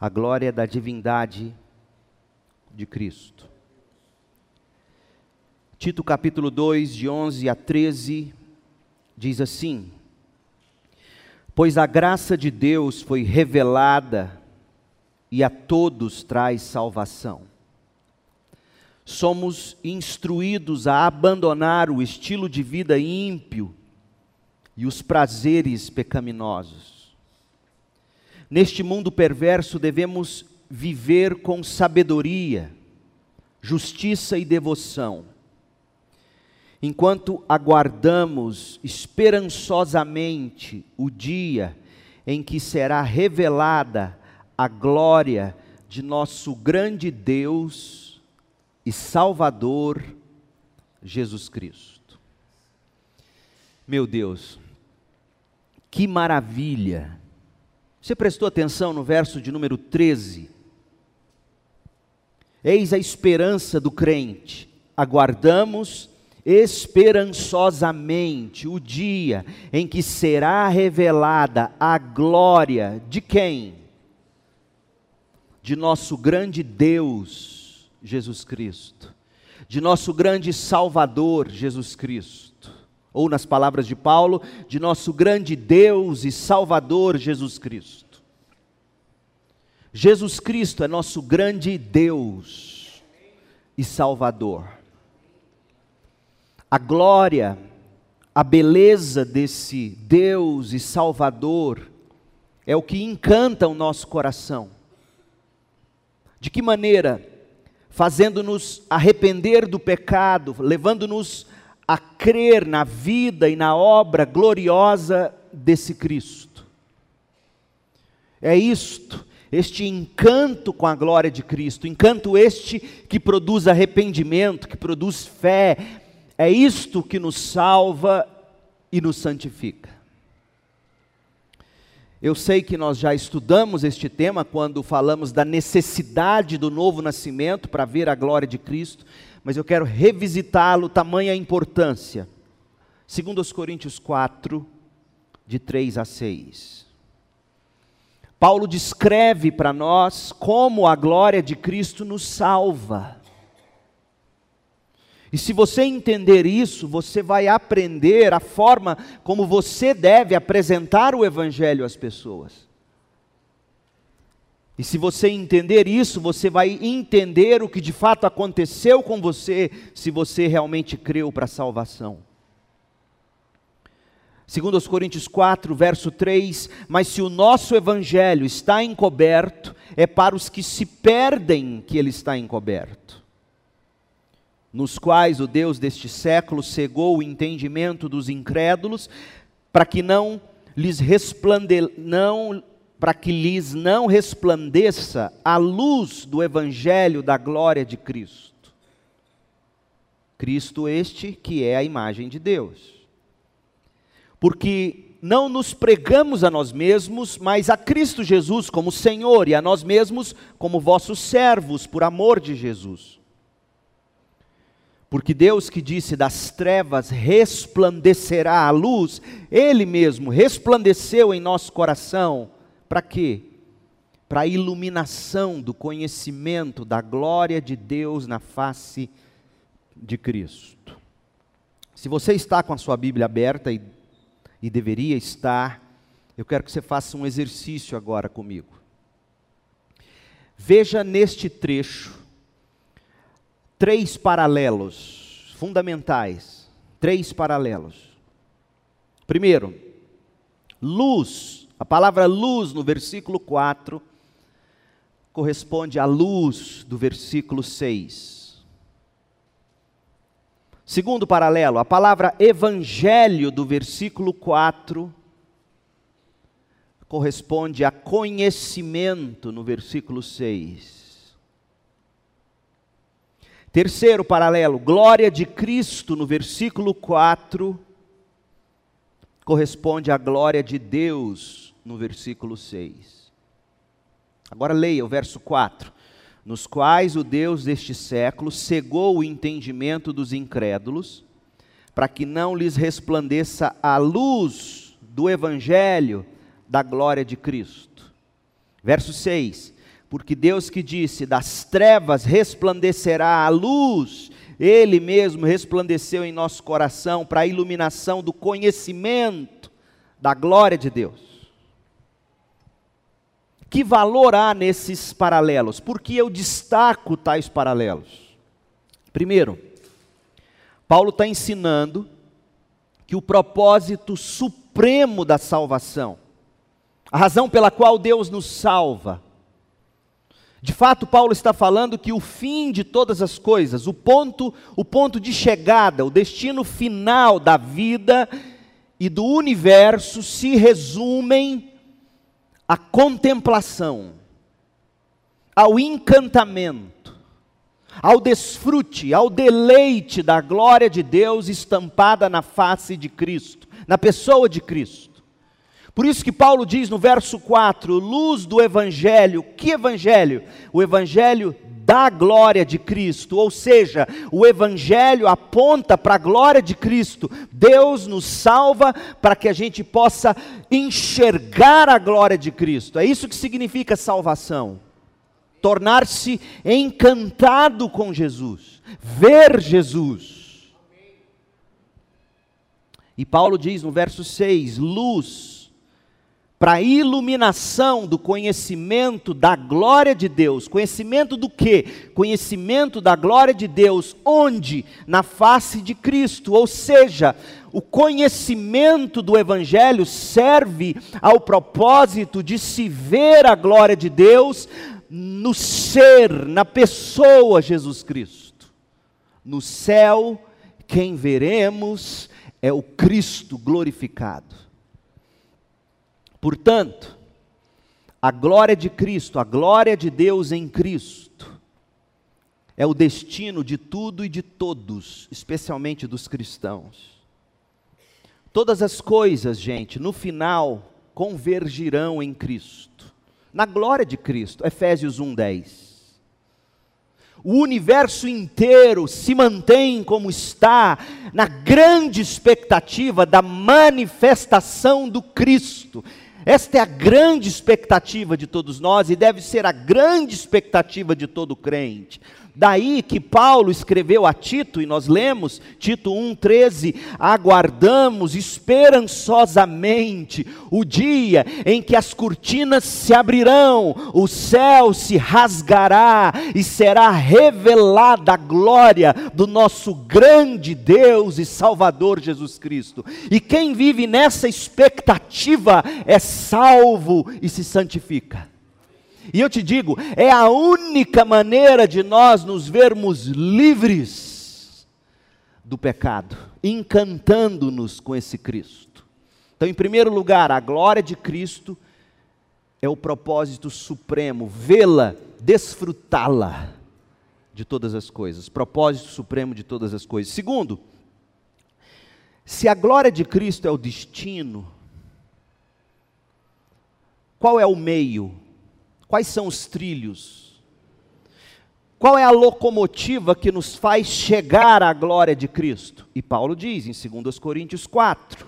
a glória da divindade de Cristo. Tito capítulo 2, de 11 a 13, diz assim: Pois a graça de Deus foi revelada e a todos traz salvação. Somos instruídos a abandonar o estilo de vida ímpio e os prazeres pecaminosos. Neste mundo perverso devemos viver com sabedoria, justiça e devoção enquanto aguardamos esperançosamente o dia em que será revelada a glória de nosso grande Deus e Salvador Jesus Cristo. Meu Deus, que maravilha! Você prestou atenção no verso de número 13? Eis a esperança do crente, aguardamos esperançosamente o dia em que será revelada a glória de quem? De nosso grande Deus, Jesus Cristo, de nosso grande Salvador, Jesus Cristo, ou nas palavras de Paulo, de nosso grande Deus e Salvador, Jesus Cristo. Jesus Cristo é nosso grande Deus e Salvador a glória, a beleza desse Deus e Salvador é o que encanta o nosso coração. De que maneira? Fazendo-nos arrepender do pecado, levando-nos a crer na vida e na obra gloriosa desse Cristo. É isto, este encanto com a glória de Cristo, encanto este que produz arrependimento, que produz fé, é isto que nos salva e nos santifica. Eu sei que nós já estudamos este tema quando falamos da necessidade do novo nascimento para ver a glória de Cristo, mas eu quero revisitá-lo, tamanha importância. Segundo os Coríntios 4, de 3 a 6. Paulo descreve para nós como a glória de Cristo nos salva. E se você entender isso, você vai aprender a forma como você deve apresentar o Evangelho às pessoas. E se você entender isso, você vai entender o que de fato aconteceu com você, se você realmente creu para a salvação. Segundo os Coríntios 4, verso 3, mas se o nosso evangelho está encoberto, é para os que se perdem que ele está encoberto nos quais o Deus deste século cegou o entendimento dos incrédulos, para que não lhes resplande, não para que lhes não resplandeça a luz do evangelho da glória de Cristo. Cristo este que é a imagem de Deus. Porque não nos pregamos a nós mesmos, mas a Cristo Jesus como Senhor e a nós mesmos como vossos servos por amor de Jesus porque Deus que disse das trevas resplandecerá a luz, Ele mesmo resplandeceu em nosso coração. Para quê? Para a iluminação do conhecimento da glória de Deus na face de Cristo. Se você está com a sua Bíblia aberta e, e deveria estar, eu quero que você faça um exercício agora comigo. Veja neste trecho três paralelos fundamentais. Três paralelos. Primeiro, luz. A palavra luz no versículo 4 corresponde à luz do versículo 6. Segundo paralelo, a palavra evangelho do versículo 4 corresponde a conhecimento no versículo 6. Terceiro paralelo, glória de Cristo no versículo 4 corresponde à glória de Deus no versículo 6. Agora leia o verso 4. Nos quais o Deus deste século cegou o entendimento dos incrédulos, para que não lhes resplandeça a luz do evangelho da glória de Cristo. Verso 6 porque Deus que disse: das trevas resplandecerá a luz, Ele mesmo resplandeceu em nosso coração para a iluminação do conhecimento da glória de Deus. Que valor há nesses paralelos? Por que eu destaco tais paralelos? Primeiro, Paulo está ensinando que o propósito supremo da salvação, a razão pela qual Deus nos salva, de fato, Paulo está falando que o fim de todas as coisas, o ponto, o ponto de chegada, o destino final da vida e do universo se resumem à contemplação, ao encantamento, ao desfrute, ao deleite da glória de Deus estampada na face de Cristo, na pessoa de Cristo. Por isso que Paulo diz no verso 4: luz do Evangelho. Que Evangelho? O Evangelho da glória de Cristo, ou seja, o Evangelho aponta para a glória de Cristo. Deus nos salva para que a gente possa enxergar a glória de Cristo. É isso que significa salvação. Tornar-se encantado com Jesus, ver Jesus. E Paulo diz no verso 6: luz para a iluminação do conhecimento da glória de Deus. Conhecimento do que? Conhecimento da glória de Deus, onde? Na face de Cristo, ou seja, o conhecimento do Evangelho serve ao propósito de se ver a glória de Deus no ser, na pessoa Jesus Cristo. No céu, quem veremos é o Cristo glorificado. Portanto, a glória de Cristo, a glória de Deus em Cristo, é o destino de tudo e de todos, especialmente dos cristãos. Todas as coisas, gente, no final, convergirão em Cristo, na glória de Cristo. Efésios 1:10. O universo inteiro se mantém como está, na grande expectativa da manifestação do Cristo. Esta é a grande expectativa de todos nós e deve ser a grande expectativa de todo crente. Daí que Paulo escreveu a Tito, e nós lemos, Tito 1,13: aguardamos esperançosamente o dia em que as cortinas se abrirão, o céu se rasgará e será revelada a glória do nosso grande Deus e Salvador Jesus Cristo. E quem vive nessa expectativa é salvo e se santifica. E eu te digo, é a única maneira de nós nos vermos livres do pecado, encantando-nos com esse Cristo. Então, em primeiro lugar, a glória de Cristo é o propósito supremo, vê-la, desfrutá-la de todas as coisas, propósito supremo de todas as coisas. Segundo, se a glória de Cristo é o destino, qual é o meio? Quais são os trilhos? Qual é a locomotiva que nos faz chegar à glória de Cristo? E Paulo diz em 2 Coríntios 4: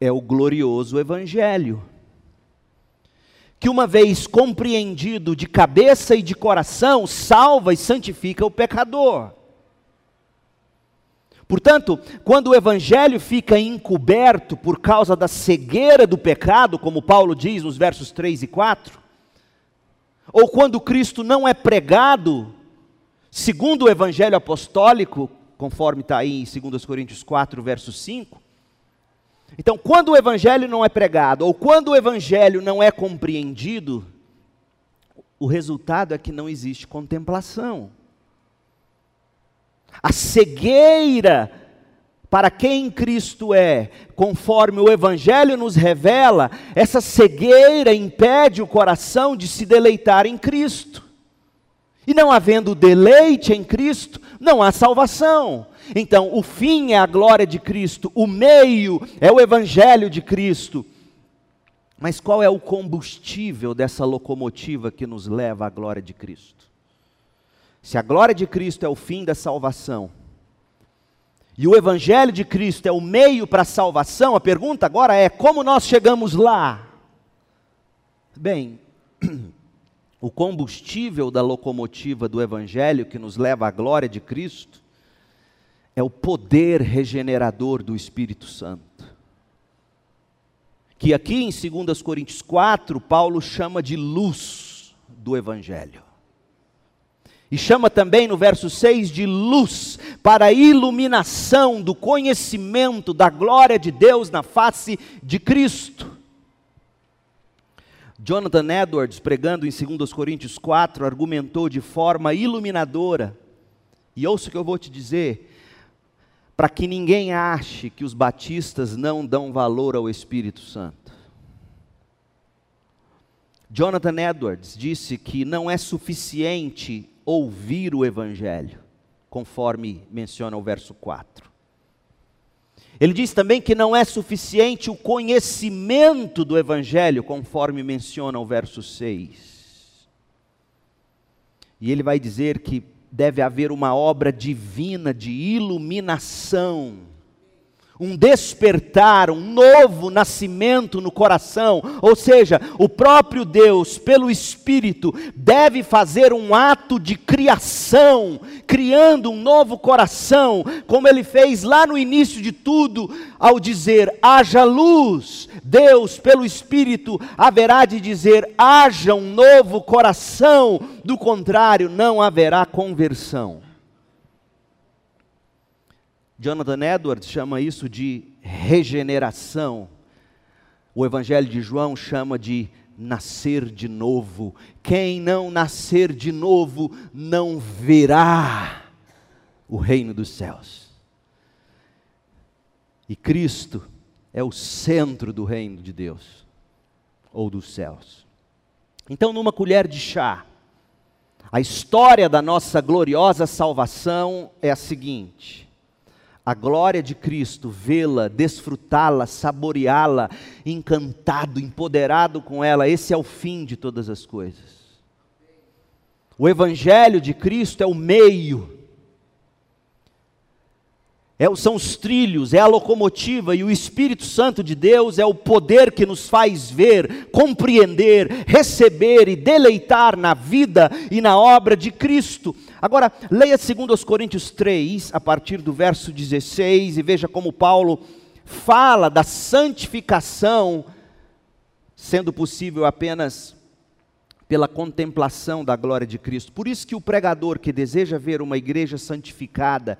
é o glorioso Evangelho, que uma vez compreendido de cabeça e de coração, salva e santifica o pecador. Portanto, quando o evangelho fica encoberto por causa da cegueira do pecado, como Paulo diz nos versos 3 e 4, ou quando Cristo não é pregado, segundo o evangelho apostólico, conforme está aí em 2 Coríntios 4, verso 5. Então, quando o evangelho não é pregado, ou quando o evangelho não é compreendido, o resultado é que não existe contemplação. A cegueira para quem Cristo é, conforme o Evangelho nos revela, essa cegueira impede o coração de se deleitar em Cristo. E não havendo deleite em Cristo, não há salvação. Então, o fim é a glória de Cristo, o meio é o Evangelho de Cristo. Mas qual é o combustível dessa locomotiva que nos leva à glória de Cristo? Se a glória de Cristo é o fim da salvação, e o Evangelho de Cristo é o meio para a salvação, a pergunta agora é: como nós chegamos lá? Bem, o combustível da locomotiva do Evangelho que nos leva à glória de Cristo é o poder regenerador do Espírito Santo. Que aqui em 2 Coríntios 4, Paulo chama de luz do Evangelho. E chama também no verso 6 de luz para a iluminação do conhecimento da glória de Deus na face de Cristo. Jonathan Edwards, pregando em 2 Coríntios 4, argumentou de forma iluminadora. E ouça o que eu vou te dizer, para que ninguém ache que os batistas não dão valor ao Espírito Santo. Jonathan Edwards disse que não é suficiente ouvir o Evangelho, conforme menciona o verso 4. Ele diz também que não é suficiente o conhecimento do Evangelho, conforme menciona o verso 6. E ele vai dizer que deve haver uma obra divina de iluminação um despertar, um novo nascimento no coração, ou seja, o próprio Deus, pelo Espírito, deve fazer um ato de criação, criando um novo coração, como ele fez lá no início de tudo, ao dizer: haja luz, Deus, pelo Espírito, haverá de dizer: haja um novo coração, do contrário, não haverá conversão. Jonathan Edwards chama isso de regeneração. O Evangelho de João chama de nascer de novo. Quem não nascer de novo não verá o reino dos céus. E Cristo é o centro do reino de Deus ou dos céus. Então, numa colher de chá, a história da nossa gloriosa salvação é a seguinte: a glória de Cristo, vê-la, desfrutá-la, saboreá-la, encantado, empoderado com ela, esse é o fim de todas as coisas. O Evangelho de Cristo é o meio, é, são os trilhos, é a locomotiva, e o Espírito Santo de Deus é o poder que nos faz ver, compreender, receber e deleitar na vida e na obra de Cristo. Agora, leia 2 Coríntios 3, a partir do verso 16, e veja como Paulo fala da santificação, sendo possível apenas pela contemplação da glória de Cristo. Por isso que o pregador que deseja ver uma igreja santificada,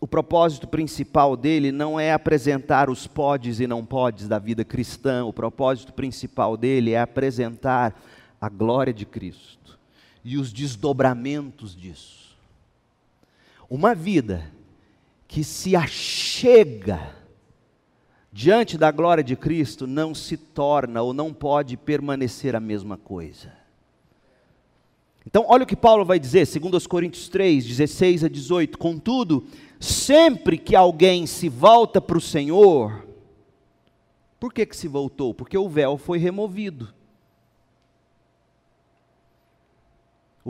o propósito principal dele não é apresentar os podes e não podes da vida cristã, o propósito principal dele é apresentar a glória de Cristo e os desdobramentos disso. Uma vida que se achega diante da glória de Cristo não se torna ou não pode permanecer a mesma coisa. Então, olha o que Paulo vai dizer, segundo os Coríntios 3, 16 a 18. Contudo, sempre que alguém se volta para o Senhor, por que, que se voltou? Porque o véu foi removido.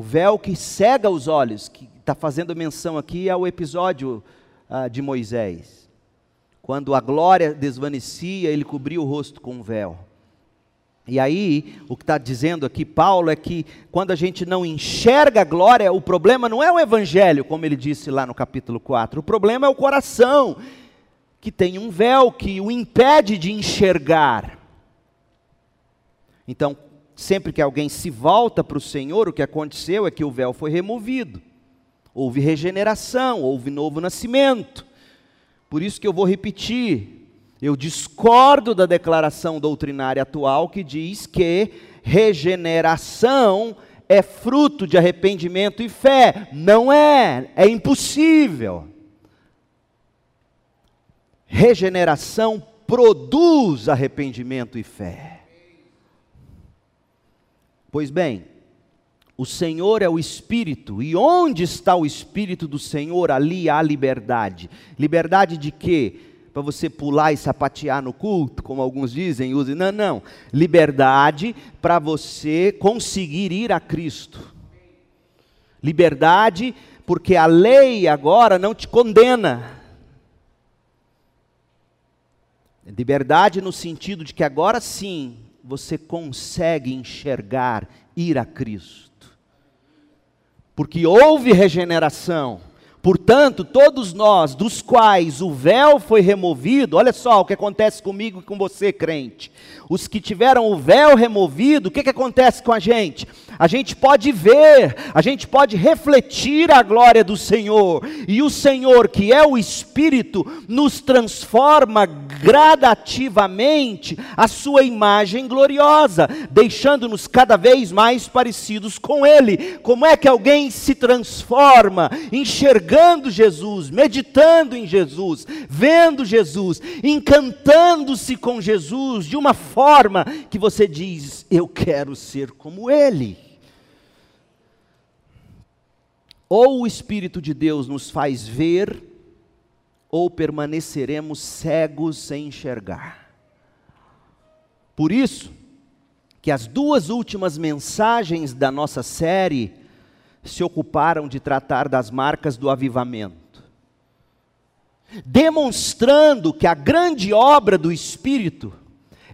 O véu que cega os olhos, que está fazendo menção aqui ao episódio ah, de Moisés. Quando a glória desvanecia, ele cobria o rosto com um véu. E aí, o que está dizendo aqui Paulo é que quando a gente não enxerga a glória, o problema não é o evangelho, como ele disse lá no capítulo 4, o problema é o coração, que tem um véu que o impede de enxergar. Então, sempre que alguém se volta para o Senhor, o que aconteceu é que o véu foi removido. Houve regeneração, houve novo nascimento. Por isso que eu vou repetir. Eu discordo da declaração doutrinária atual que diz que regeneração é fruto de arrependimento e fé. Não é, é impossível. Regeneração produz arrependimento e fé. Pois bem, o Senhor é o Espírito, e onde está o Espírito do Senhor, ali há liberdade. Liberdade de quê? Para você pular e sapatear no culto, como alguns dizem, use. Não, não. Liberdade para você conseguir ir a Cristo. Liberdade porque a lei agora não te condena. Liberdade no sentido de que agora sim você consegue enxergar ir a Cristo. Porque houve regeneração Portanto, todos nós, dos quais o véu foi removido, olha só o que acontece comigo e com você, crente. Os que tiveram o véu removido, o que, que acontece com a gente? A gente pode ver, a gente pode refletir a glória do Senhor, e o Senhor, que é o Espírito, nos transforma gradativamente a sua imagem gloriosa, deixando-nos cada vez mais parecidos com Ele. Como é que alguém se transforma, enxergando? Jesus, meditando em Jesus, vendo Jesus, encantando-se com Jesus de uma forma que você diz: Eu quero ser como Ele. Ou o Espírito de Deus nos faz ver, ou permaneceremos cegos sem enxergar. Por isso, que as duas últimas mensagens da nossa série se ocuparam de tratar das marcas do avivamento, demonstrando que a grande obra do Espírito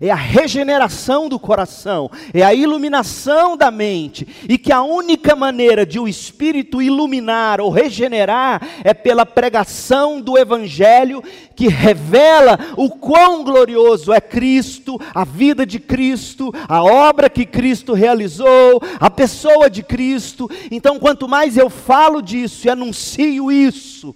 é a regeneração do coração, é a iluminação da mente, e que a única maneira de o Espírito iluminar ou regenerar é pela pregação do Evangelho, que revela o quão glorioso é Cristo, a vida de Cristo, a obra que Cristo realizou, a pessoa de Cristo. Então, quanto mais eu falo disso e anuncio isso,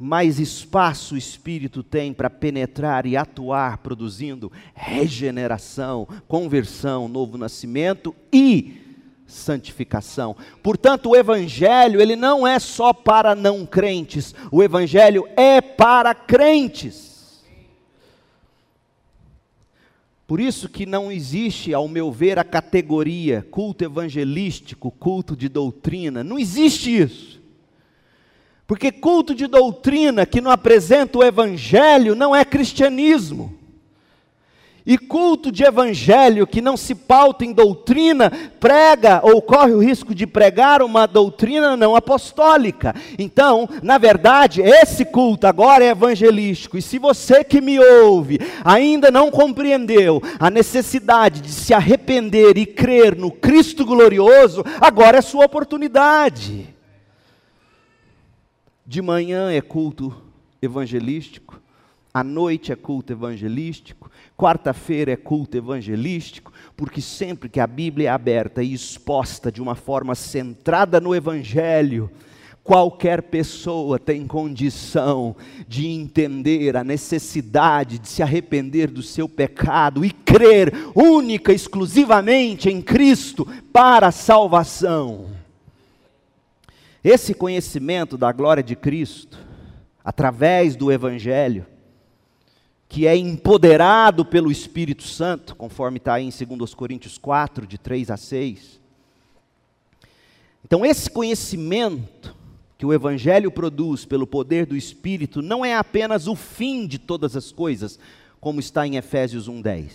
mais espaço o Espírito tem para penetrar e atuar, produzindo regeneração, conversão, novo nascimento e santificação. Portanto, o evangelho, ele não é só para não crentes, o evangelho é para crentes. Por isso que não existe, ao meu ver, a categoria culto evangelístico, culto de doutrina, não existe isso. Porque culto de doutrina que não apresenta o evangelho não é cristianismo. E culto de evangelho que não se pauta em doutrina, prega ou corre o risco de pregar uma doutrina não apostólica. Então, na verdade, esse culto agora é evangelístico. E se você que me ouve ainda não compreendeu a necessidade de se arrepender e crer no Cristo glorioso, agora é sua oportunidade. De manhã é culto evangelístico, à noite é culto evangelístico, quarta-feira é culto evangelístico, porque sempre que a Bíblia é aberta e exposta de uma forma centrada no Evangelho, qualquer pessoa tem condição de entender a necessidade de se arrepender do seu pecado e crer única, exclusivamente em Cristo para a salvação. Esse conhecimento da glória de Cristo, através do Evangelho, que é empoderado pelo Espírito Santo, conforme está aí em 2 Coríntios 4, de 3 a 6. Então, esse conhecimento que o Evangelho produz pelo poder do Espírito não é apenas o fim de todas as coisas, como está em Efésios 1,10,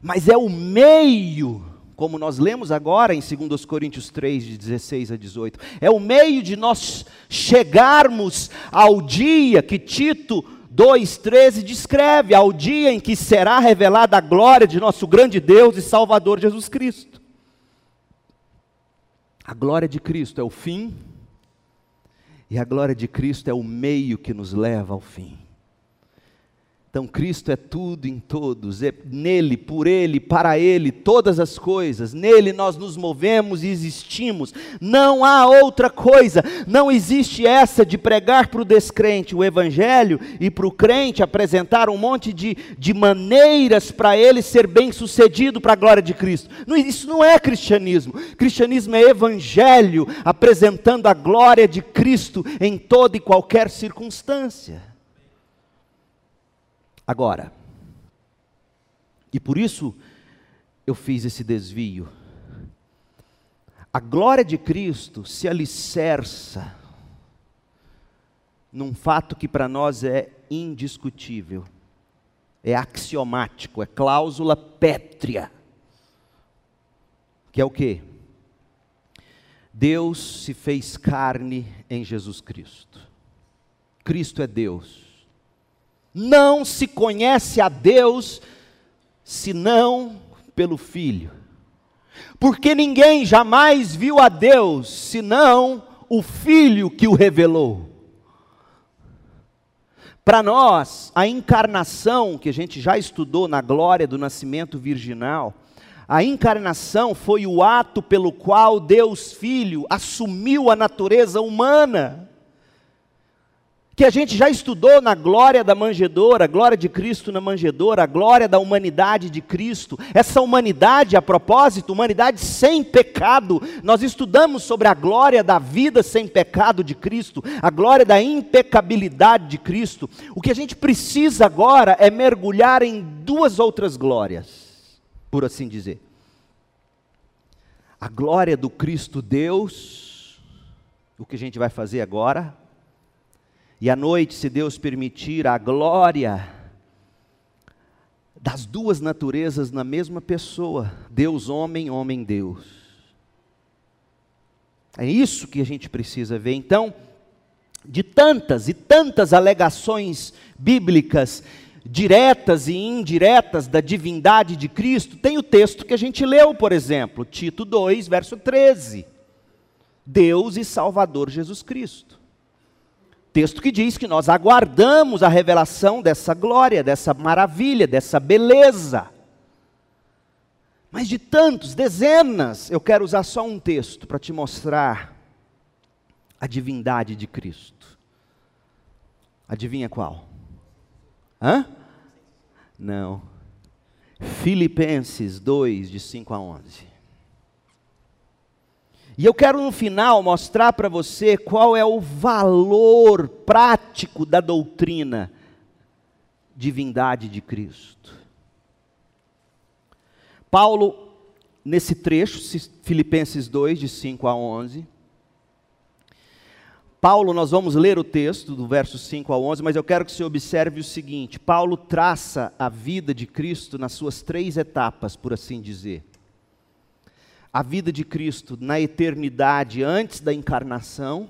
mas é o meio como nós lemos agora em 2 Coríntios 3, de 16 a 18. É o meio de nós chegarmos ao dia que Tito 2,13 descreve, ao dia em que será revelada a glória de nosso grande Deus e Salvador Jesus Cristo. A glória de Cristo é o fim, e a glória de Cristo é o meio que nos leva ao fim. Então, Cristo é tudo em todos, é nele, por ele, para ele, todas as coisas, nele nós nos movemos e existimos, não há outra coisa, não existe essa de pregar para o descrente o Evangelho e para o crente apresentar um monte de, de maneiras para ele ser bem sucedido para a glória de Cristo. Não, isso não é cristianismo, cristianismo é Evangelho apresentando a glória de Cristo em toda e qualquer circunstância. Agora, e por isso eu fiz esse desvio. A glória de Cristo se alicerça num fato que para nós é indiscutível, é axiomático, é cláusula pétrea. Que é o que? Deus se fez carne em Jesus Cristo. Cristo é Deus. Não se conhece a Deus senão pelo Filho. Porque ninguém jamais viu a Deus senão o Filho que o revelou. Para nós, a encarnação, que a gente já estudou na glória do nascimento virginal, a encarnação foi o ato pelo qual Deus Filho assumiu a natureza humana que a gente já estudou na glória da manjedoura, a glória de Cristo na manjedoura, a glória da humanidade de Cristo. Essa humanidade, a propósito, humanidade sem pecado. Nós estudamos sobre a glória da vida sem pecado de Cristo, a glória da impecabilidade de Cristo. O que a gente precisa agora é mergulhar em duas outras glórias, por assim dizer. A glória do Cristo Deus, o que a gente vai fazer agora, e à noite, se Deus permitir, a glória das duas naturezas na mesma pessoa, Deus homem, homem Deus. É isso que a gente precisa ver. Então, de tantas e tantas alegações bíblicas, diretas e indiretas da divindade de Cristo, tem o texto que a gente leu, por exemplo, Tito 2, verso 13. Deus e Salvador Jesus Cristo. Texto que diz que nós aguardamos a revelação dessa glória, dessa maravilha, dessa beleza. Mas de tantos, dezenas, eu quero usar só um texto para te mostrar a divindade de Cristo. Adivinha qual? Hã? Não. Filipenses 2, de 5 a 11. E eu quero no final mostrar para você qual é o valor prático da doutrina divindade de Cristo. Paulo, nesse trecho, Filipenses 2, de 5 a 11, Paulo, nós vamos ler o texto do verso 5 a 11, mas eu quero que você observe o seguinte: Paulo traça a vida de Cristo nas suas três etapas, por assim dizer a vida de Cristo na eternidade antes da encarnação,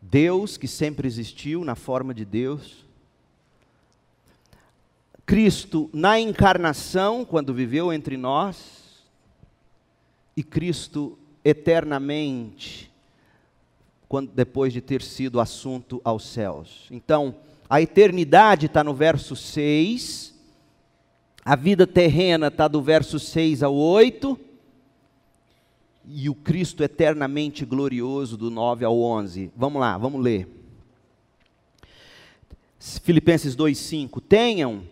Deus que sempre existiu na forma de Deus, Cristo na encarnação, quando viveu entre nós, e Cristo eternamente, quando, depois de ter sido assunto aos céus. Então, a eternidade está no verso 6, a vida terrena está do verso 6 ao 8, e o Cristo eternamente glorioso do 9 ao 11. Vamos lá, vamos ler. Filipenses 2:5 Tenham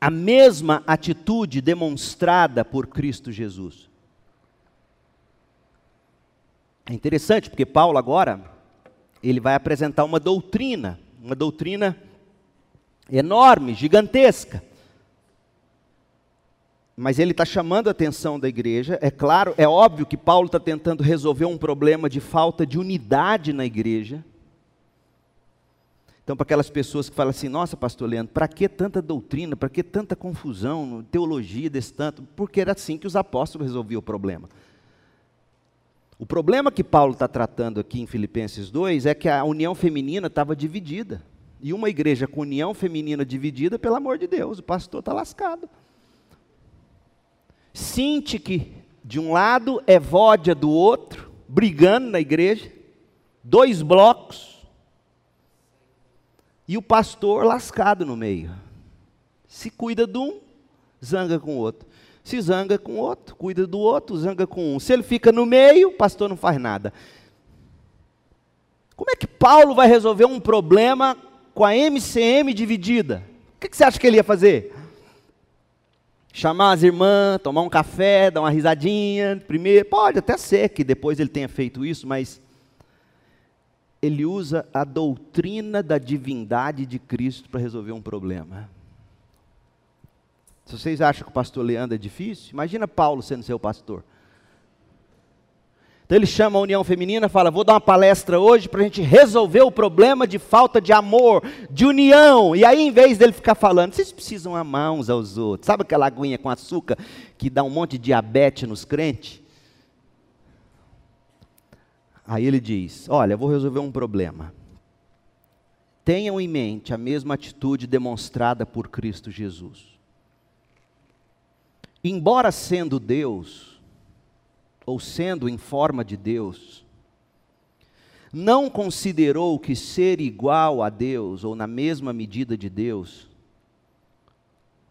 a mesma atitude demonstrada por Cristo Jesus. É interessante porque Paulo agora ele vai apresentar uma doutrina, uma doutrina enorme, gigantesca mas ele está chamando a atenção da igreja. É claro, é óbvio que Paulo está tentando resolver um problema de falta de unidade na igreja. Então, para aquelas pessoas que falam assim: nossa, pastor Leandro, para que tanta doutrina, para que tanta confusão, teologia desse tanto? Porque era assim que os apóstolos resolviam o problema. O problema que Paulo está tratando aqui em Filipenses 2 é que a união feminina estava dividida. E uma igreja com união feminina dividida, pelo amor de Deus, o pastor está lascado. Sintique de um lado, Evódia do outro, brigando na igreja, dois blocos, e o pastor lascado no meio. Se cuida de um, zanga com o outro. Se zanga com o outro, cuida do outro, zanga com um. Se ele fica no meio, o pastor não faz nada. Como é que Paulo vai resolver um problema com a MCM dividida? O que você acha que ele ia fazer? Chamar as irmãs, tomar um café, dar uma risadinha, primeiro, pode até ser que depois ele tenha feito isso, mas ele usa a doutrina da divindade de Cristo para resolver um problema. Se vocês acham que o pastor Leandro é difícil, imagina Paulo sendo seu pastor. Então ele chama a união feminina, fala: vou dar uma palestra hoje para a gente resolver o problema de falta de amor, de união. E aí, em vez dele ficar falando, vocês precisam amar uns aos outros. Sabe aquela aguinha com açúcar que dá um monte de diabetes nos crentes? Aí ele diz: Olha, vou resolver um problema. Tenham em mente a mesma atitude demonstrada por Cristo Jesus. embora sendo Deus, ou sendo em forma de Deus, não considerou que ser igual a Deus, ou na mesma medida de Deus,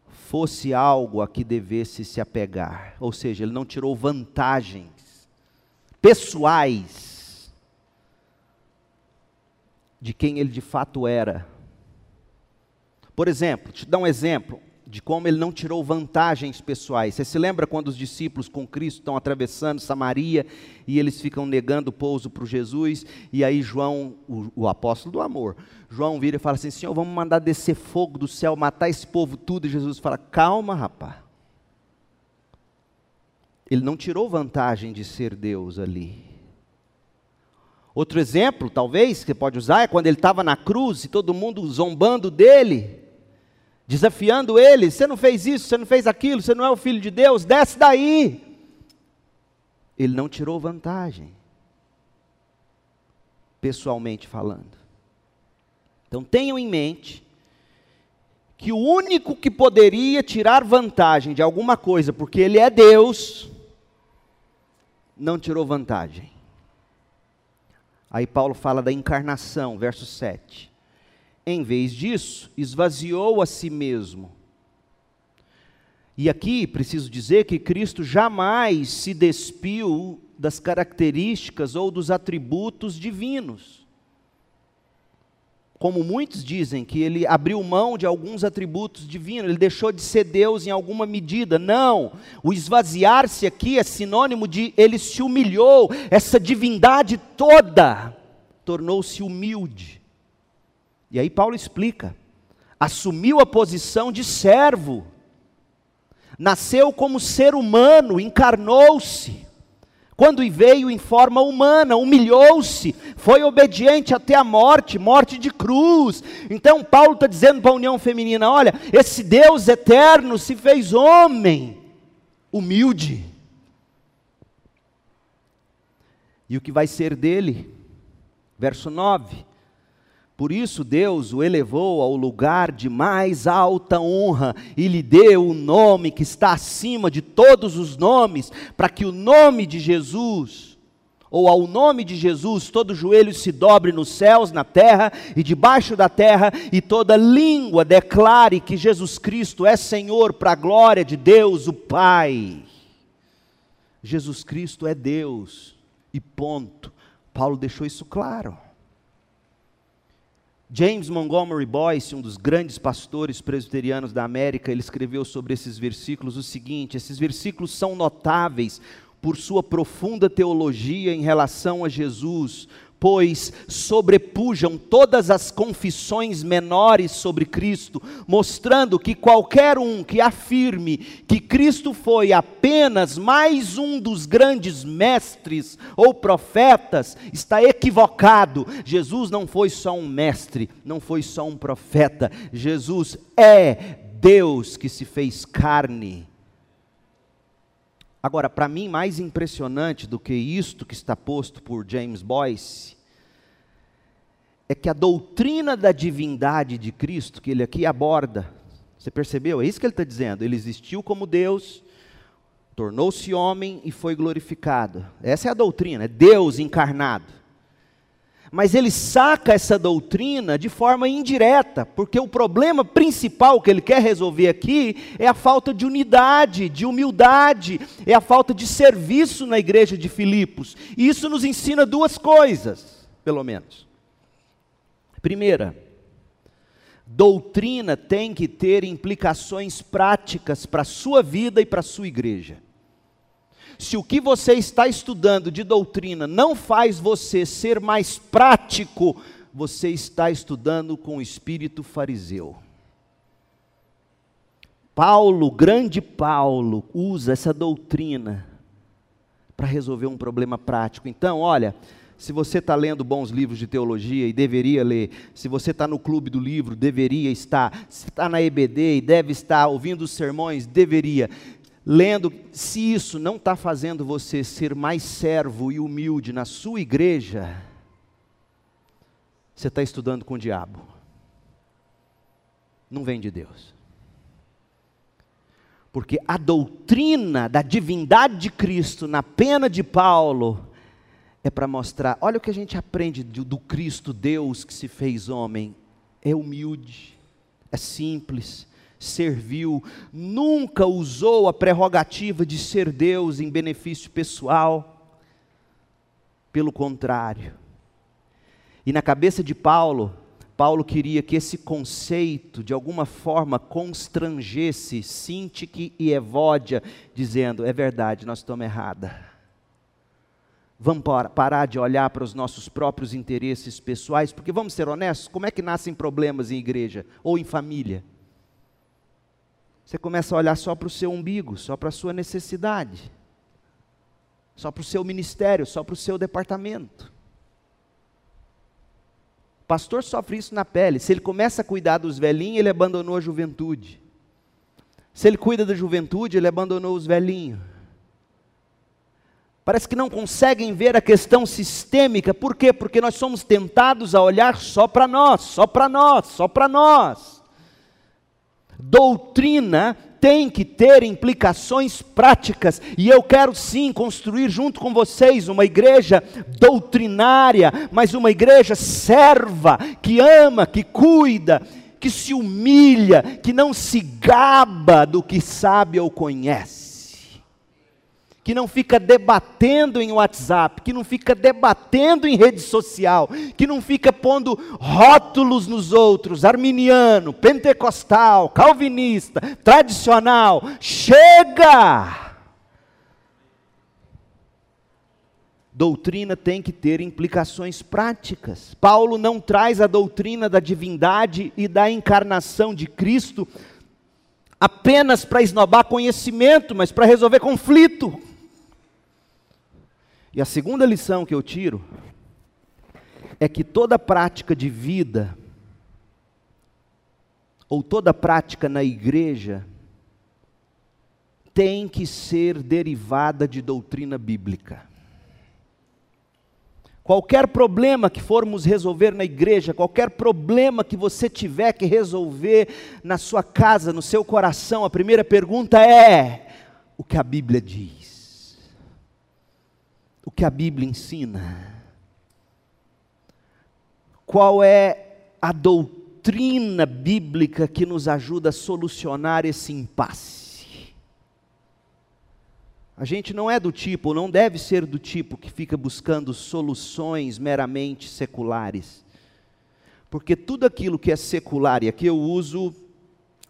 fosse algo a que devesse se apegar. Ou seja, ele não tirou vantagens pessoais de quem ele de fato era. Por exemplo, te dar um exemplo de como ele não tirou vantagens pessoais. Você se lembra quando os discípulos com Cristo estão atravessando Samaria e eles ficam negando o pouso para Jesus, e aí João, o, o, apóstolo do amor, João vira e fala assim: Senhor, vamos mandar descer fogo do céu, matar esse povo tudo, e Jesus fala: Calma, rapaz. Ele não tirou vantagem de ser Deus ali. Outro exemplo, talvez, que você pode usar, é quando ele estava na cruz e todo mundo zombando dele desafiando ele: você não fez isso, você não fez aquilo, você não é o filho de Deus, desce daí. Ele não tirou vantagem, pessoalmente falando. Então tenham em mente que o único que poderia tirar vantagem de alguma coisa, porque ele é Deus, não tirou vantagem. Aí Paulo fala da encarnação, verso 7. Em vez disso, esvaziou a si mesmo. E aqui preciso dizer que Cristo jamais se despiu das características ou dos atributos divinos. Como muitos dizem que ele abriu mão de alguns atributos divinos, ele deixou de ser Deus em alguma medida. Não, o esvaziar-se aqui é sinônimo de ele se humilhou, essa divindade toda tornou-se humilde. E aí Paulo explica: assumiu a posição de servo, nasceu como ser humano, encarnou-se. Quando veio em forma humana, humilhou-se, foi obediente até a morte, morte de cruz. Então, Paulo está dizendo para a união feminina: olha, esse Deus eterno se fez homem, humilde. E o que vai ser dele? Verso 9: por isso Deus o elevou ao lugar de mais alta honra e lhe deu o nome que está acima de todos os nomes, para que o nome de Jesus, ou ao nome de Jesus, todo joelho se dobre nos céus, na terra e debaixo da terra, e toda língua declare que Jesus Cristo é Senhor, para a glória de Deus, o Pai. Jesus Cristo é Deus, e ponto. Paulo deixou isso claro. James Montgomery Boyce, um dos grandes pastores presbiterianos da América, ele escreveu sobre esses versículos o seguinte: esses versículos são notáveis por sua profunda teologia em relação a Jesus, pois sobrepujam todas as confissões menores sobre Cristo, mostrando que qualquer um que afirme que Cristo foi apenas mais um dos grandes mestres ou profetas está equivocado. Jesus não foi só um mestre, não foi só um profeta. Jesus é Deus que se fez carne. Agora, para mim, mais impressionante do que isto que está posto por James Boyce, é que a doutrina da divindade de Cristo, que ele aqui aborda, você percebeu? É isso que ele está dizendo. Ele existiu como Deus, tornou-se homem e foi glorificado. Essa é a doutrina, é Deus encarnado. Mas ele saca essa doutrina de forma indireta, porque o problema principal que ele quer resolver aqui é a falta de unidade, de humildade, é a falta de serviço na igreja de Filipos. E isso nos ensina duas coisas, pelo menos. Primeira, doutrina tem que ter implicações práticas para a sua vida e para a sua igreja. Se o que você está estudando de doutrina não faz você ser mais prático, você está estudando com o espírito fariseu. Paulo, grande Paulo, usa essa doutrina para resolver um problema prático. Então, olha, se você está lendo bons livros de teologia e deveria ler, se você está no clube do livro, deveria estar, se está na EBD e deve estar ouvindo os sermões, deveria lendo, se isso não está fazendo você ser mais servo e humilde na sua igreja, você está estudando com o diabo. Não vem de Deus. Porque a doutrina da divindade de Cristo na pena de Paulo é para mostrar, olha o que a gente aprende do, Cristo Deus que se fez homem. É humilde, é simples, serviu, nunca usou a prerrogativa de ser Deus em benefício pessoal. Pelo contrário. E na cabeça de Paulo, Paulo queria que esse conceito, de alguma forma, constrangesse Sintique e Evódia, dizendo: é verdade, nós estamos errados. Vamos parar de olhar para os nossos próprios interesses pessoais, porque vamos ser honestos: como é que nascem problemas em igreja ou em família? Você começa a olhar só para o seu umbigo, só para a sua necessidade, só para o seu ministério, só para o seu departamento pastor sofre isso na pele. Se ele começa a cuidar dos velhinhos, ele abandonou a juventude. Se ele cuida da juventude, ele abandonou os velhinhos. Parece que não conseguem ver a questão sistêmica. Por quê? Porque nós somos tentados a olhar só para nós, só para nós, só para nós. Doutrina tem que ter implicações práticas, e eu quero sim construir junto com vocês uma igreja doutrinária, mas uma igreja serva, que ama, que cuida, que se humilha, que não se gaba do que sabe ou conhece que não fica debatendo em WhatsApp, que não fica debatendo em rede social, que não fica pondo rótulos nos outros, arminiano, pentecostal, calvinista, tradicional. Chega! Doutrina tem que ter implicações práticas. Paulo não traz a doutrina da divindade e da encarnação de Cristo apenas para esnobar conhecimento, mas para resolver conflito. E a segunda lição que eu tiro é que toda prática de vida, ou toda prática na igreja, tem que ser derivada de doutrina bíblica. Qualquer problema que formos resolver na igreja, qualquer problema que você tiver que resolver na sua casa, no seu coração, a primeira pergunta é: o que a Bíblia diz? O que a Bíblia ensina? Qual é a doutrina bíblica que nos ajuda a solucionar esse impasse? A gente não é do tipo, não deve ser do tipo que fica buscando soluções meramente seculares. Porque tudo aquilo que é secular, e aqui eu uso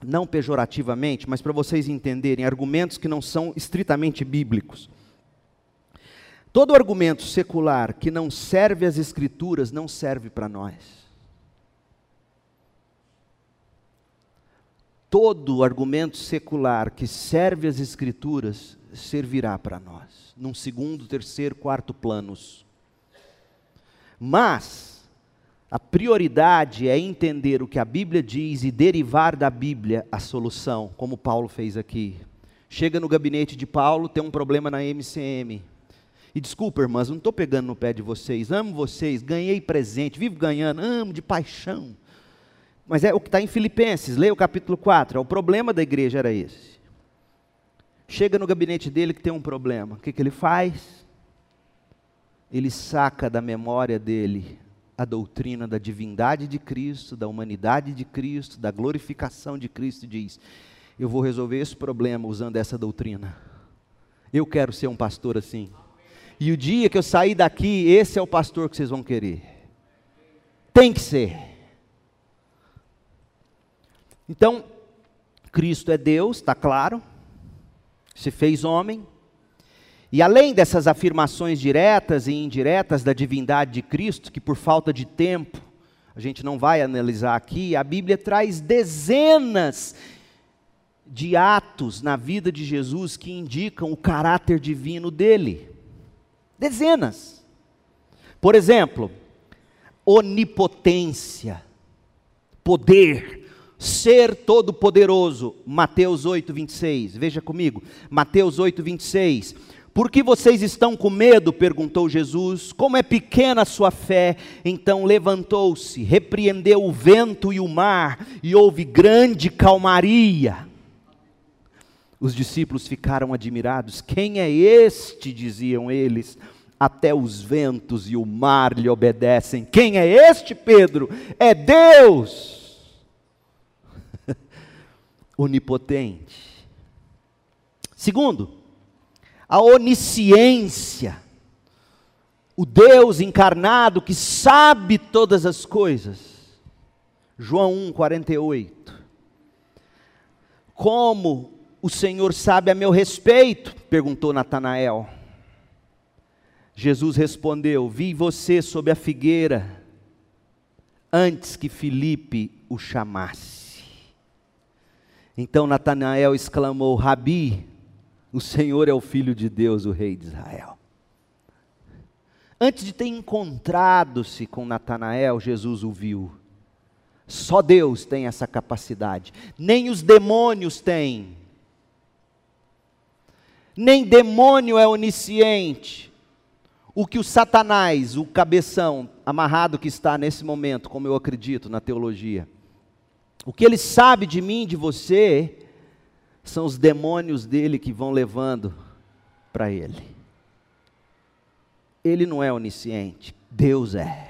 não pejorativamente, mas para vocês entenderem, argumentos que não são estritamente bíblicos. Todo argumento secular que não serve às Escrituras não serve para nós. Todo argumento secular que serve às Escrituras servirá para nós, num segundo, terceiro, quarto planos. Mas, a prioridade é entender o que a Bíblia diz e derivar da Bíblia a solução, como Paulo fez aqui. Chega no gabinete de Paulo, tem um problema na MCM. E desculpa, irmãs, não estou pegando no pé de vocês, amo vocês, ganhei presente, vivo ganhando, amo de paixão. Mas é o que está em Filipenses, leia o capítulo 4. O problema da igreja era esse. Chega no gabinete dele que tem um problema. O que, que ele faz? Ele saca da memória dele a doutrina da divindade de Cristo, da humanidade de Cristo, da glorificação de Cristo e diz: Eu vou resolver esse problema usando essa doutrina. Eu quero ser um pastor assim. E o dia que eu sair daqui, esse é o pastor que vocês vão querer. Tem que ser. Então, Cristo é Deus, está claro. Se fez homem. E além dessas afirmações diretas e indiretas da divindade de Cristo, que por falta de tempo a gente não vai analisar aqui, a Bíblia traz dezenas de atos na vida de Jesus que indicam o caráter divino dele. Dezenas. Por exemplo, onipotência, poder, ser todo-poderoso. Mateus 8, 26. Veja comigo. Mateus 8, 26. Por que vocês estão com medo? perguntou Jesus. Como é pequena a sua fé? Então levantou-se, repreendeu o vento e o mar, e houve grande calmaria. Os discípulos ficaram admirados. Quem é este? diziam eles. Até os ventos e o mar lhe obedecem. Quem é este, Pedro? É Deus, onipotente. Segundo, a onisciência, o Deus encarnado que sabe todas as coisas. João 1, 48. Como o Senhor sabe a meu respeito? perguntou Natanael. Jesus respondeu: Vi você sob a figueira antes que Filipe o chamasse. Então Natanael exclamou: Rabi, o Senhor é o Filho de Deus, o Rei de Israel. Antes de ter encontrado-se com Natanael, Jesus o viu. Só Deus tem essa capacidade, nem os demônios têm. Nem demônio é onisciente. O que o Satanás, o cabeção amarrado que está nesse momento, como eu acredito na teologia, o que ele sabe de mim, de você, são os demônios dele que vão levando para ele. Ele não é onisciente, Deus é.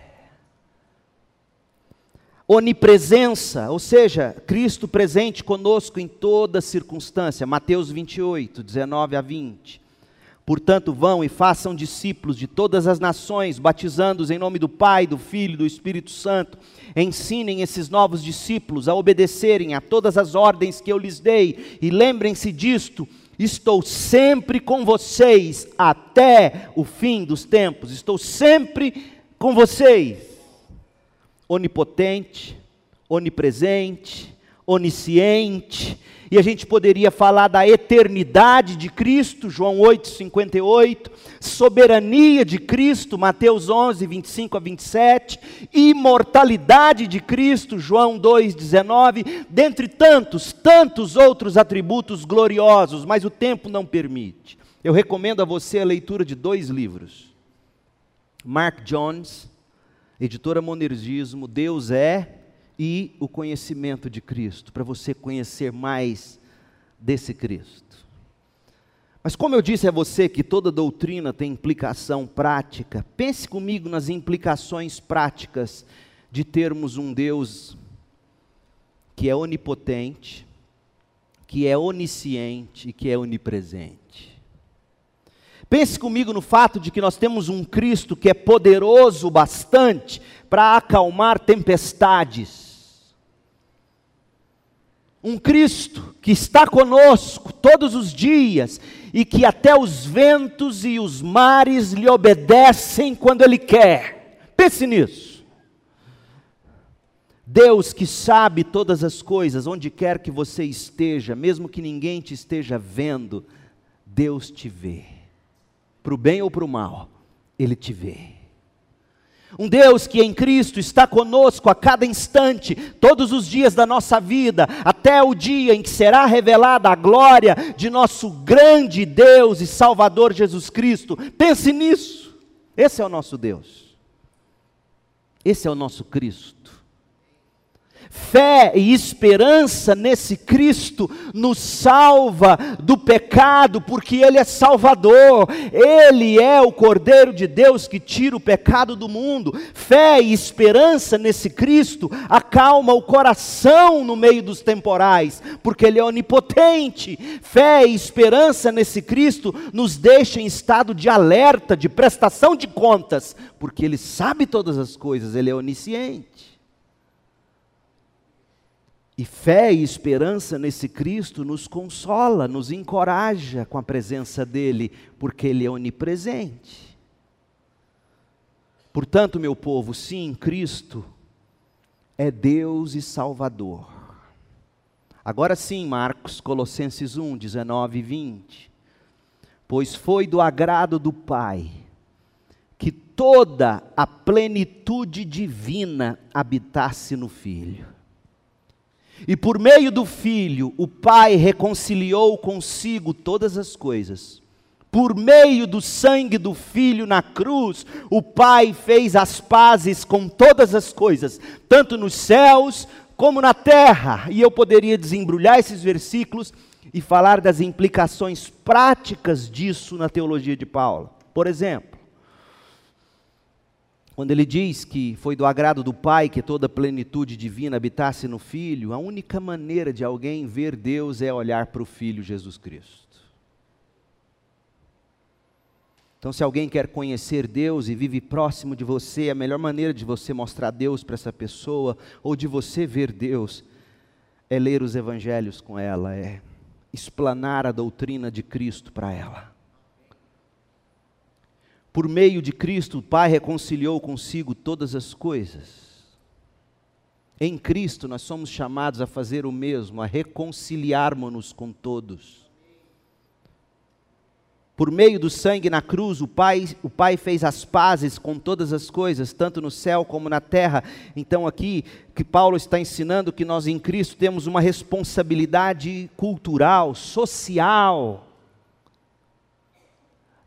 Onipresença, ou seja, Cristo presente conosco em toda circunstância. Mateus 28, 19 a 20. Portanto, vão e façam discípulos de todas as nações, batizando-os em nome do Pai, do Filho e do Espírito Santo. Ensinem esses novos discípulos a obedecerem a todas as ordens que eu lhes dei, e lembrem-se disto: estou sempre com vocês até o fim dos tempos. Estou sempre com vocês. Onipotente, onipresente, onisciente, e a gente poderia falar da eternidade de Cristo, João 8, 58, soberania de Cristo, Mateus 11, 25 a 27, imortalidade de Cristo, João 2, 19, dentre tantos, tantos outros atributos gloriosos, mas o tempo não permite. Eu recomendo a você a leitura de dois livros. Mark Jones, editora Monergismo, Deus é e o conhecimento de Cristo, para você conhecer mais desse Cristo. Mas como eu disse a você que toda doutrina tem implicação prática, pense comigo nas implicações práticas de termos um Deus que é onipotente, que é onisciente e que é onipresente. Pense comigo no fato de que nós temos um Cristo que é poderoso bastante para acalmar tempestades um Cristo que está conosco todos os dias e que até os ventos e os mares lhe obedecem quando Ele quer. Pense nisso. Deus que sabe todas as coisas, onde quer que você esteja, mesmo que ninguém te esteja vendo, Deus te vê. Para o bem ou para o mal, Ele te vê. Um Deus que em Cristo está conosco a cada instante, todos os dias da nossa vida, até o dia em que será revelada a glória de nosso grande Deus e Salvador Jesus Cristo. Pense nisso. Esse é o nosso Deus. Esse é o nosso Cristo. Fé e esperança nesse Cristo nos salva do pecado, porque Ele é Salvador, Ele é o Cordeiro de Deus que tira o pecado do mundo. Fé e esperança nesse Cristo acalma o coração no meio dos temporais, porque Ele é onipotente. Fé e esperança nesse Cristo nos deixa em estado de alerta, de prestação de contas, porque Ele sabe todas as coisas, Ele é onisciente. E fé e esperança nesse Cristo nos consola, nos encoraja com a presença dEle, porque Ele é onipresente. Portanto, meu povo, sim, Cristo é Deus e Salvador. Agora sim, Marcos, Colossenses 1, 19 e 20. Pois foi do agrado do Pai que toda a plenitude divina habitasse no Filho e por meio do Filho, o Pai reconciliou consigo todas as coisas. Por meio do sangue do Filho na cruz, o Pai fez as pazes com todas as coisas, tanto nos céus como na terra. E eu poderia desembrulhar esses versículos e falar das implicações práticas disso na teologia de Paulo. Por exemplo, quando ele diz que foi do agrado do Pai que toda a plenitude divina habitasse no Filho, a única maneira de alguém ver Deus é olhar para o Filho Jesus Cristo. Então, se alguém quer conhecer Deus e vive próximo de você, a melhor maneira de você mostrar Deus para essa pessoa, ou de você ver Deus, é ler os evangelhos com ela, é explanar a doutrina de Cristo para ela. Por meio de Cristo, o Pai reconciliou consigo todas as coisas. Em Cristo, nós somos chamados a fazer o mesmo, a reconciliarmos-nos com todos. Por meio do sangue na cruz, o pai, o pai fez as pazes com todas as coisas, tanto no céu como na terra. Então, aqui, que Paulo está ensinando que nós em Cristo temos uma responsabilidade cultural, social,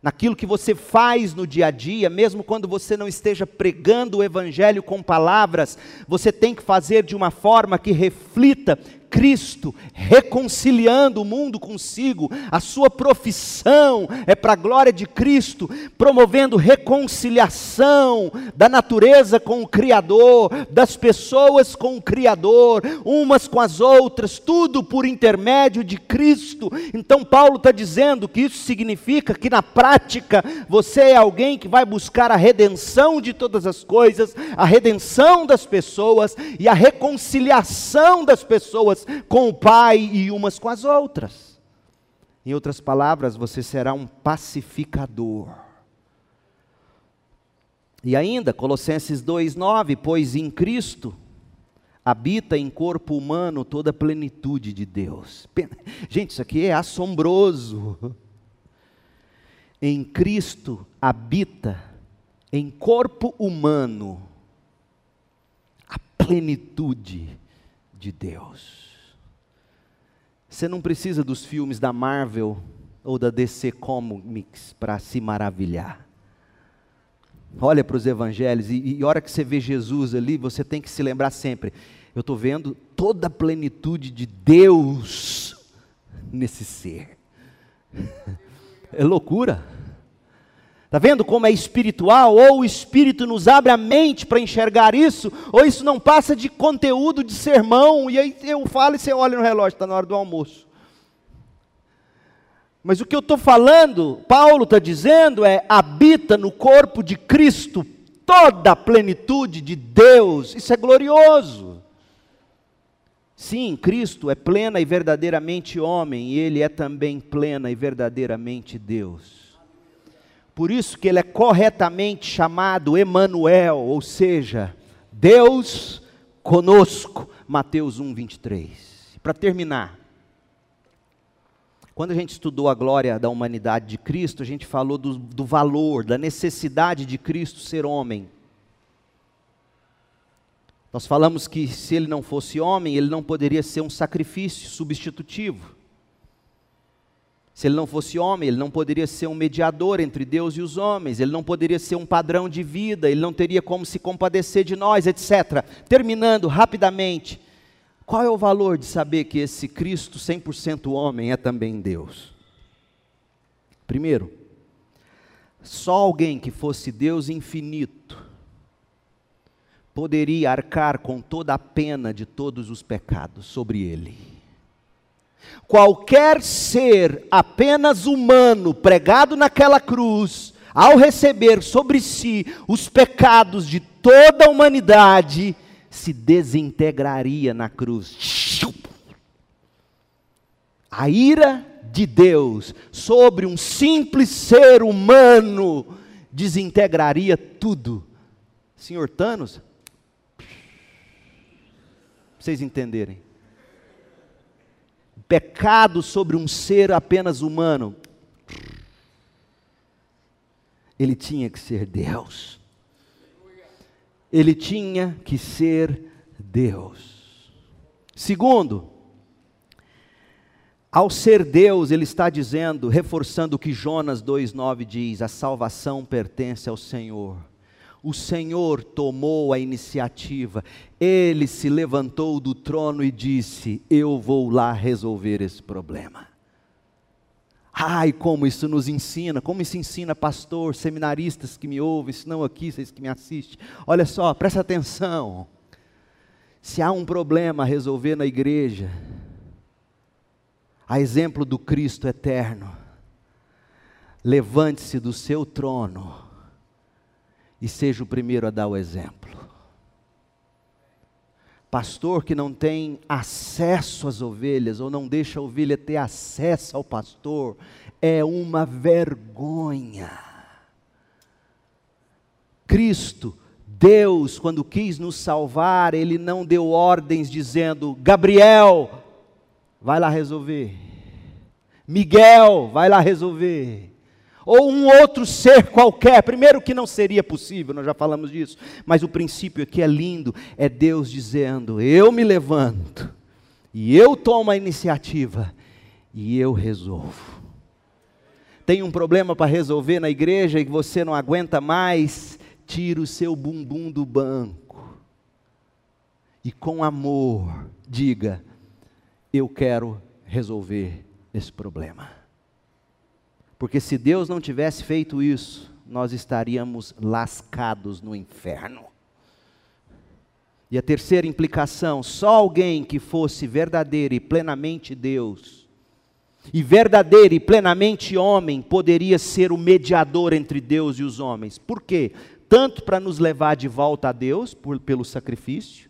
naquilo que você faz no dia a dia, mesmo quando você não esteja pregando o Evangelho com palavras, você tem que fazer de uma forma que reflita Cristo, reconciliando o mundo consigo, a sua profissão é para a glória de Cristo, promovendo reconciliação da natureza com o Criador, das pessoas com o Criador, umas com as outras, tudo por intermédio de Cristo. Então, Paulo está dizendo que isso significa que na prática você é alguém que vai buscar a redenção de todas as coisas, a redenção das pessoas e a reconciliação das pessoas com o Pai e umas com as outras. Em outras palavras, você será um pacificador. E ainda, Colossenses 2,9: Pois em Cristo habita em corpo humano toda a plenitude de Deus. Gente, isso aqui é assombroso. Em Cristo habita em corpo humano a plenitude de Deus. Você não precisa dos filmes da Marvel ou da DC Comics para se maravilhar. Olha para os evangelhos e, e hora que você vê Jesus ali, você tem que se lembrar sempre: eu estou vendo toda a plenitude de Deus nesse ser. É loucura. Está vendo como é espiritual? Ou o Espírito nos abre a mente para enxergar isso, ou isso não passa de conteúdo de sermão, e aí eu falo e você olha no relógio, está na hora do almoço. Mas o que eu estou falando, Paulo está dizendo é: habita no corpo de Cristo toda a plenitude de Deus, isso é glorioso. Sim, Cristo é plena e verdadeiramente homem, e Ele é também plena e verdadeiramente Deus. Por isso que ele é corretamente chamado Emanuel, ou seja, Deus conosco. Mateus 1, 23. Para terminar, quando a gente estudou a glória da humanidade de Cristo, a gente falou do, do valor, da necessidade de Cristo ser homem. Nós falamos que se ele não fosse homem, ele não poderia ser um sacrifício substitutivo. Se ele não fosse homem, ele não poderia ser um mediador entre Deus e os homens, ele não poderia ser um padrão de vida, ele não teria como se compadecer de nós, etc. Terminando rapidamente, qual é o valor de saber que esse Cristo 100% homem é também Deus? Primeiro, só alguém que fosse Deus infinito poderia arcar com toda a pena de todos os pecados sobre ele. Qualquer ser apenas humano pregado naquela cruz, ao receber sobre si os pecados de toda a humanidade, se desintegraria na cruz. A ira de Deus sobre um simples ser humano desintegraria tudo. Senhor Thanos, vocês entenderem pecado sobre um ser apenas humano, ele tinha que ser Deus. Ele tinha que ser Deus. Segundo, ao ser Deus, ele está dizendo, reforçando o que Jonas 2,9 diz: a salvação pertence ao Senhor o Senhor tomou a iniciativa, ele se levantou do trono e disse: Eu vou lá resolver esse problema. Ai, como isso nos ensina, como isso ensina pastor, seminaristas que me ouvem, se não aqui, vocês que me assistem. Olha só, presta atenção. Se há um problema a resolver na igreja, a exemplo do Cristo eterno, levante-se do seu trono e seja o primeiro a dar o exemplo. Pastor que não tem acesso às ovelhas, ou não deixa a ovelha ter acesso ao pastor, é uma vergonha. Cristo, Deus, quando quis nos salvar, Ele não deu ordens dizendo: Gabriel, vai lá resolver. Miguel, vai lá resolver ou um outro ser qualquer. Primeiro, que não seria possível, nós já falamos disso, mas o princípio aqui é lindo: é Deus dizendo, eu me levanto, e eu tomo a iniciativa, e eu resolvo. Tem um problema para resolver na igreja e que você não aguenta mais, tira o seu bumbum do banco, e com amor, diga: eu quero resolver esse problema. Porque se Deus não tivesse feito isso, nós estaríamos lascados no inferno. E a terceira implicação: só alguém que fosse verdadeiro e plenamente Deus, e verdadeiro e plenamente homem, poderia ser o mediador entre Deus e os homens. Por quê? Tanto para nos levar de volta a Deus, por, pelo sacrifício,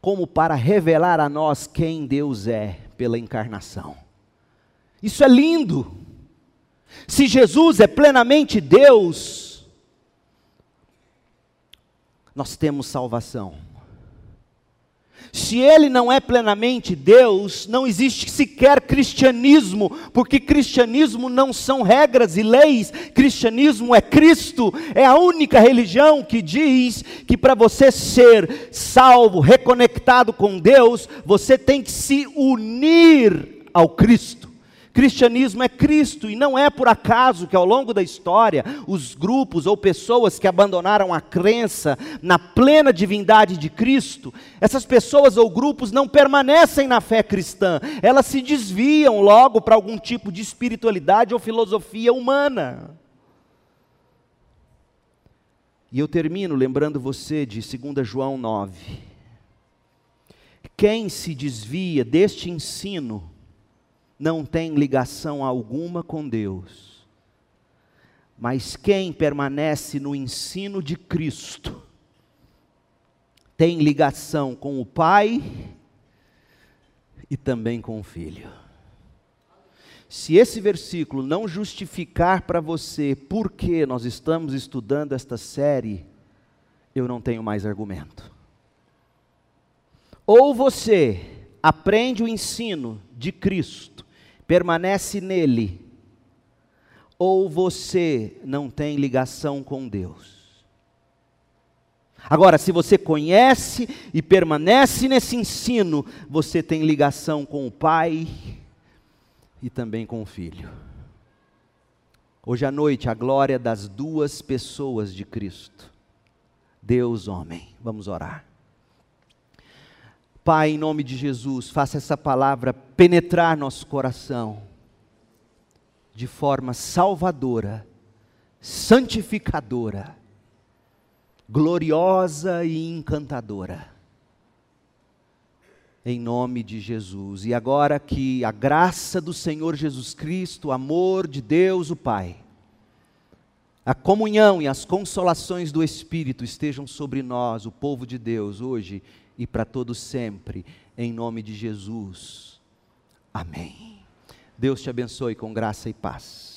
como para revelar a nós quem Deus é pela encarnação. Isso é lindo. Se Jesus é plenamente Deus, nós temos salvação. Se ele não é plenamente Deus, não existe sequer cristianismo, porque cristianismo não são regras e leis, cristianismo é Cristo, é a única religião que diz que para você ser salvo, reconectado com Deus, você tem que se unir ao Cristo. Cristianismo é Cristo, e não é por acaso que ao longo da história, os grupos ou pessoas que abandonaram a crença na plena divindade de Cristo, essas pessoas ou grupos não permanecem na fé cristã, elas se desviam logo para algum tipo de espiritualidade ou filosofia humana. E eu termino lembrando você de 2 João 9. Quem se desvia deste ensino, não tem ligação alguma com Deus. Mas quem permanece no ensino de Cristo tem ligação com o Pai e também com o Filho. Se esse versículo não justificar para você por que nós estamos estudando esta série, eu não tenho mais argumento. Ou você aprende o ensino de Cristo, permanece nele, ou você não tem ligação com Deus. Agora, se você conhece e permanece nesse ensino, você tem ligação com o Pai e também com o Filho. Hoje à noite, a glória das duas pessoas de Cristo, Deus, homem. Vamos orar. Pai, em nome de Jesus, faça essa palavra penetrar nosso coração de forma salvadora, santificadora, gloriosa e encantadora. Em nome de Jesus. E agora que a graça do Senhor Jesus Cristo, o amor de Deus, o Pai, a comunhão e as consolações do Espírito estejam sobre nós, o povo de Deus, hoje e para todos sempre, em nome de Jesus. Amém. Deus te abençoe com graça e paz.